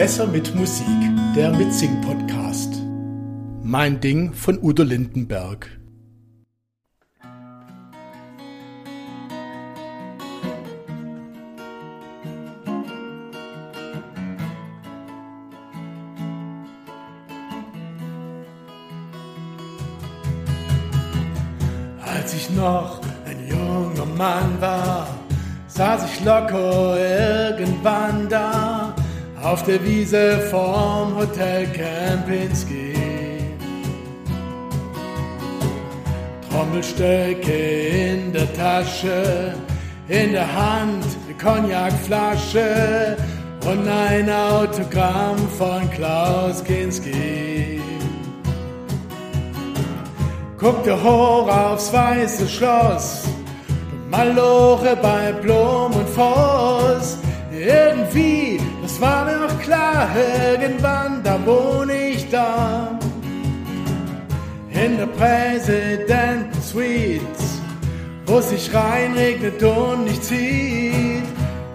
Besser mit Musik, der Mitsing-Podcast. Mein Ding von Udo Lindenberg. Als ich noch ein junger Mann war, saß ich locker irgendwann da auf der Wiese vorm Hotel Kempinski. Trommelstöcke in der Tasche, in der Hand eine Cognacflasche und ein Autogramm von Klaus Kinski. Guckte hoch aufs weiße Schloss, Malore bei Blum und Voss. Irgendwie, das war mir auch klar, irgendwann, da wohne ich da. In der Präsidenten Suite, wo sich reinregnet und nicht zieht.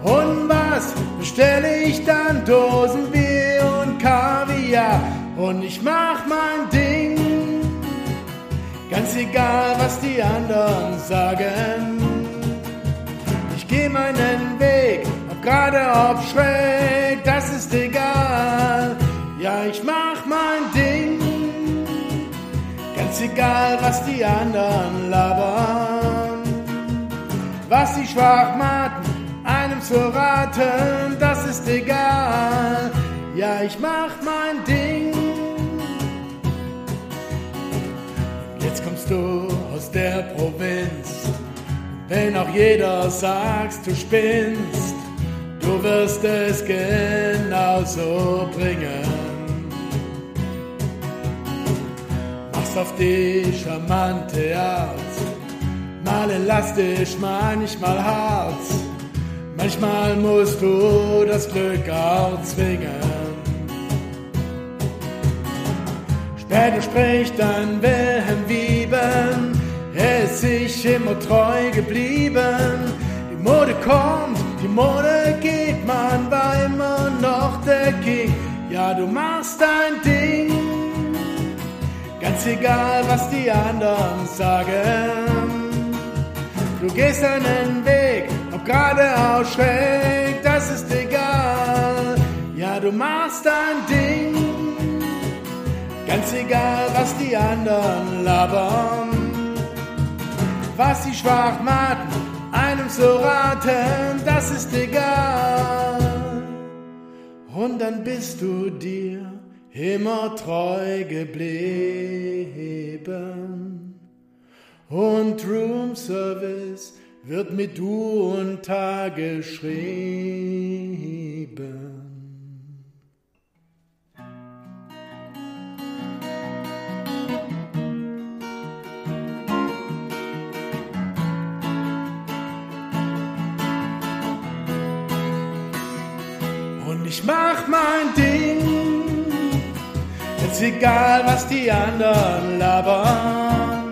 Und was bestelle ich dann? Dosenbier und Kaviar. Und ich mach mein Ding, ganz egal, was die anderen sagen. Ich geh meinen Weg, ob gerade, ob schräg. Ich mach mein Ding, ganz egal, was die anderen labern. Was die Schwachmaten einem zu raten, das ist egal. Ja, ich mach mein Ding. Jetzt kommst du aus der Provinz, wenn auch jeder sagt, du spinnst, du wirst es genauso bringen. Auf die charmante Art, mal elastisch, manchmal hart. Manchmal musst du das Glück auch zwingen. Später spricht dann Wilhelm Wieben, er ist sich immer treu geblieben. Die Mode kommt, die Mode geht, man war immer noch der King. Ja, du machst dein Ding, ganz egal, was die anderen sagen. Du gehst einen Weg, ob geradeaus schräg, das ist egal. Ja, du machst dein Ding, ganz egal, was die anderen labern. Was die Schwachmaten einem so raten, das ist egal. Und dann bist du dir immer treu geblieben. Und Room Service wird mit Du und Tag geschrieben. Und ich mach mein Ding, jetzt egal was die anderen labern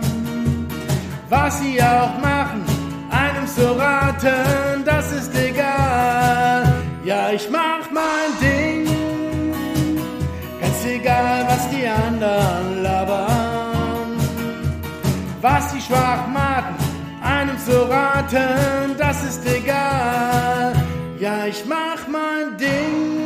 was sie auch machen, einem so raten, das ist egal. Ja, ich mach mein Ding, ganz egal, was die anderen labern. Was die Schwachmaten einem so raten, das ist egal. Ja, ich mach mein Ding.